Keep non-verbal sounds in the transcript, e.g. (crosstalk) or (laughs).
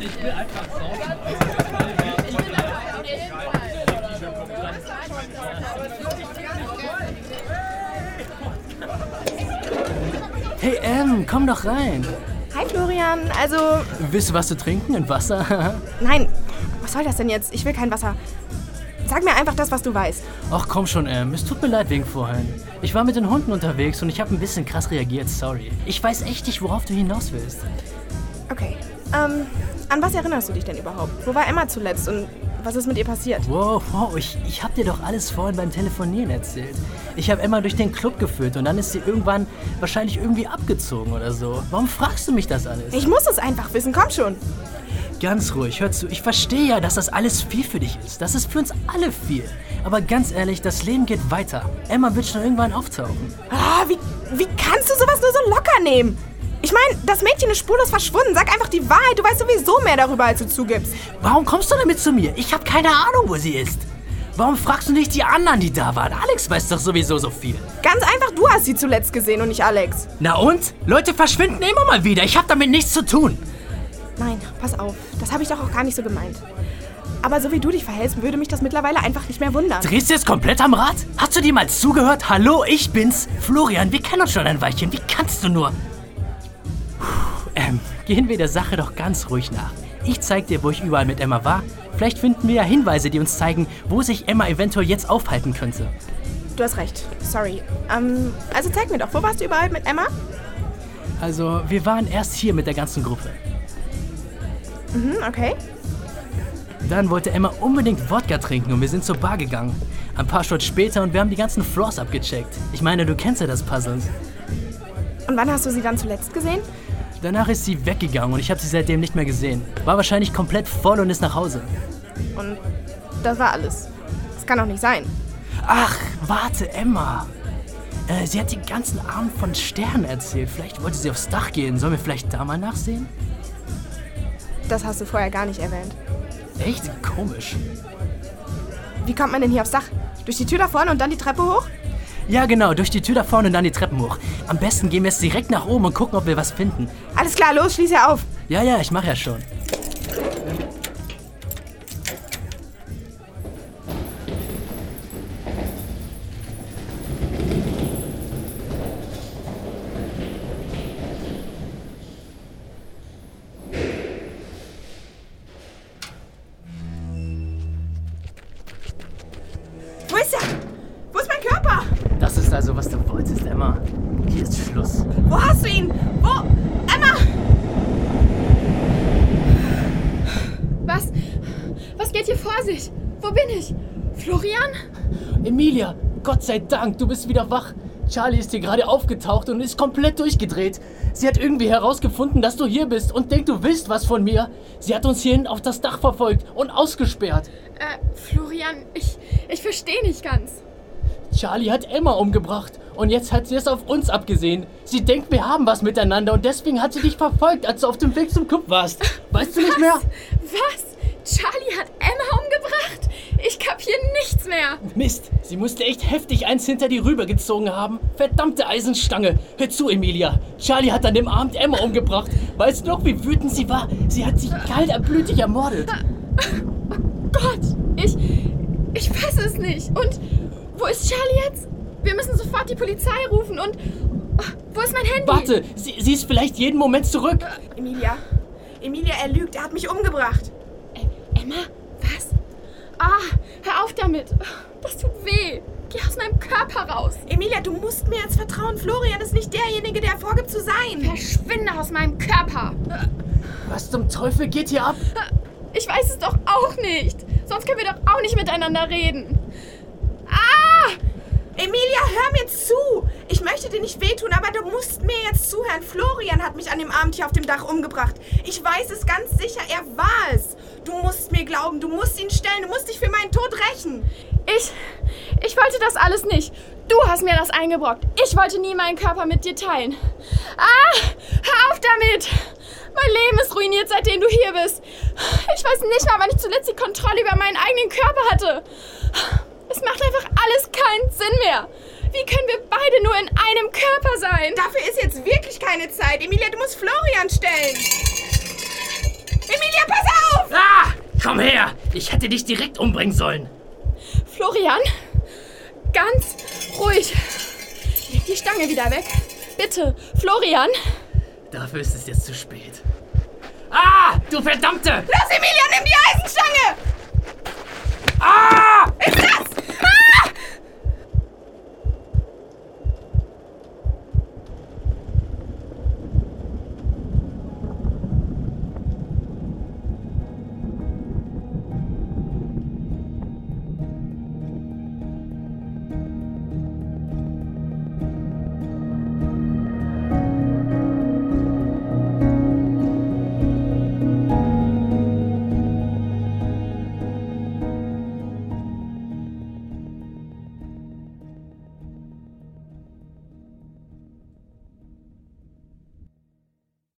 ich will einfach saufen. Ich bin dabei, auf jeden Fall. Hey Em, komm doch rein. Hi Florian, also. Willst du was zu trinken? Ein Wasser? (laughs) Nein, was soll das denn jetzt? Ich will kein Wasser. Sag mir einfach das, was du weißt. Ach komm schon, Em. Es tut mir leid wegen vorhin. Ich war mit den Hunden unterwegs und ich habe ein bisschen krass reagiert, sorry. Ich weiß echt nicht, worauf du hinaus willst. Okay. Ähm, an was erinnerst du dich denn überhaupt? Wo war Emma zuletzt und was ist mit ihr passiert? Wow, wow, ich, ich hab dir doch alles vorhin beim Telefonieren erzählt. Ich habe Emma durch den Club geführt und dann ist sie irgendwann wahrscheinlich irgendwie abgezogen oder so. Warum fragst du mich das alles? Ich muss es einfach wissen, komm schon. Ganz ruhig, hör zu. Ich verstehe ja, dass das alles viel für dich ist. Das ist für uns alle viel. Aber ganz ehrlich, das Leben geht weiter. Emma wird schon irgendwann auftauchen. Ah, wie, wie kannst du sowas nur so locker nehmen? Ich meine, das Mädchen ist spurlos verschwunden. Sag einfach die Wahrheit. Du weißt sowieso mehr darüber, als du zugibst. Warum kommst du damit zu mir? Ich habe keine Ahnung, wo sie ist. Warum fragst du nicht die anderen, die da waren? Alex weiß doch sowieso so viel. Ganz einfach, du hast sie zuletzt gesehen und nicht Alex. Na und? Leute verschwinden immer mal wieder. Ich habe damit nichts zu tun. Nein, pass auf. Das habe ich doch auch gar nicht so gemeint. Aber so wie du dich verhältst, würde mich das mittlerweile einfach nicht mehr wundern. Drehst du jetzt komplett am Rad? Hast du dir mal zugehört? Hallo, ich bin's. Florian, wir kennen uns schon ein Weilchen. Wie kannst du nur? Puh, ähm, gehen wir der Sache doch ganz ruhig nach. Ich zeig dir, wo ich überall mit Emma war. Vielleicht finden wir ja Hinweise, die uns zeigen, wo sich Emma eventuell jetzt aufhalten könnte. Du hast recht. Sorry. Ähm, also zeig mir doch, wo warst du überall mit Emma? Also, wir waren erst hier mit der ganzen Gruppe. Mhm, okay. Dann wollte Emma unbedingt Wodka trinken und wir sind zur Bar gegangen. Ein paar Stunden später und wir haben die ganzen Floors abgecheckt. Ich meine, du kennst ja das Puzzle. Und wann hast du sie dann zuletzt gesehen? Danach ist sie weggegangen und ich habe sie seitdem nicht mehr gesehen. War wahrscheinlich komplett voll und ist nach Hause. Und das war alles. Das kann doch nicht sein. Ach, warte, Emma. Äh, sie hat den ganzen Abend von Sternen erzählt. Vielleicht wollte sie aufs Dach gehen. Sollen wir vielleicht da mal nachsehen? Das hast du vorher gar nicht erwähnt. Echt? Komisch. Wie kommt man denn hier aufs Dach? Durch die Tür da vorne und dann die Treppe hoch? Ja, genau, durch die Tür da vorne und dann die Treppen hoch. Am besten gehen wir jetzt direkt nach oben und gucken, ob wir was finden. Alles klar, los, schließ ja auf. Ja, ja, ich mache ja schon. Also, was du wolltest, Emma. Hier ist Schluss. Wo hast du ihn? Wo? Emma! Was? Was geht hier vor sich? Wo bin ich? Florian? Emilia, Gott sei Dank, du bist wieder wach. Charlie ist hier gerade aufgetaucht und ist komplett durchgedreht. Sie hat irgendwie herausgefunden, dass du hier bist und denkt, du willst was von mir. Sie hat uns hierhin auf das Dach verfolgt und ausgesperrt. Äh, Florian, ich, ich verstehe nicht ganz. Charlie hat Emma umgebracht und jetzt hat sie es auf uns abgesehen. Sie denkt, wir haben was miteinander und deswegen hat sie dich verfolgt, als du auf dem Weg zum Club warst. Weißt du nicht mehr? Was? Charlie hat Emma umgebracht? Ich kapier nichts mehr. Mist, sie musste echt heftig eins hinter die rübergezogen haben. Verdammte Eisenstange. Hör zu, Emilia. Charlie hat an dem Abend Emma umgebracht. Weißt du noch, wie wütend sie war? Sie hat sich kaltblütig ermordet. Gott, ich, ich fasse es nicht. Und wo ist Charlie jetzt? Wir müssen sofort die Polizei rufen und... Wo ist mein Handy? Warte, sie, sie ist vielleicht jeden Moment zurück. Emilia. Emilia, er lügt. Er hat mich umgebracht. Äh, Emma? Was? Ah, hör auf damit. Das tut weh. Geh aus meinem Körper raus. Emilia, du musst mir jetzt vertrauen. Florian ist nicht derjenige, der vorgibt zu sein. Verschwinde aus meinem Körper. Was zum Teufel geht hier ab? Ich weiß es doch auch nicht. Sonst können wir doch auch nicht miteinander reden. Emilia, hör mir zu. Ich möchte dir nicht wehtun, aber du musst mir jetzt zuhören. Florian hat mich an dem Abend hier auf dem Dach umgebracht. Ich weiß es ganz sicher, er war es. Du musst mir glauben, du musst ihn stellen, du musst dich für meinen Tod rächen. Ich. Ich wollte das alles nicht. Du hast mir das eingebrockt. Ich wollte nie meinen Körper mit dir teilen. Ah! Hör auf damit! Mein Leben ist ruiniert, seitdem du hier bist. Ich weiß nicht mal, wann ich zuletzt die Kontrolle über meinen eigenen Körper hatte. Es macht einfach alles keinen Sinn mehr. Wie können wir beide nur in einem Körper sein? Dafür ist jetzt wirklich keine Zeit. Emilia, du musst Florian stellen. Emilia, pass auf! Ah! Komm her! Ich hätte dich direkt umbringen sollen. Florian, ganz ruhig. Leg die Stange wieder weg. Bitte, Florian. Dafür ist es jetzt zu spät. Ah! Du verdammte! Los, Emilia, nimm die Eisenstange! Ah!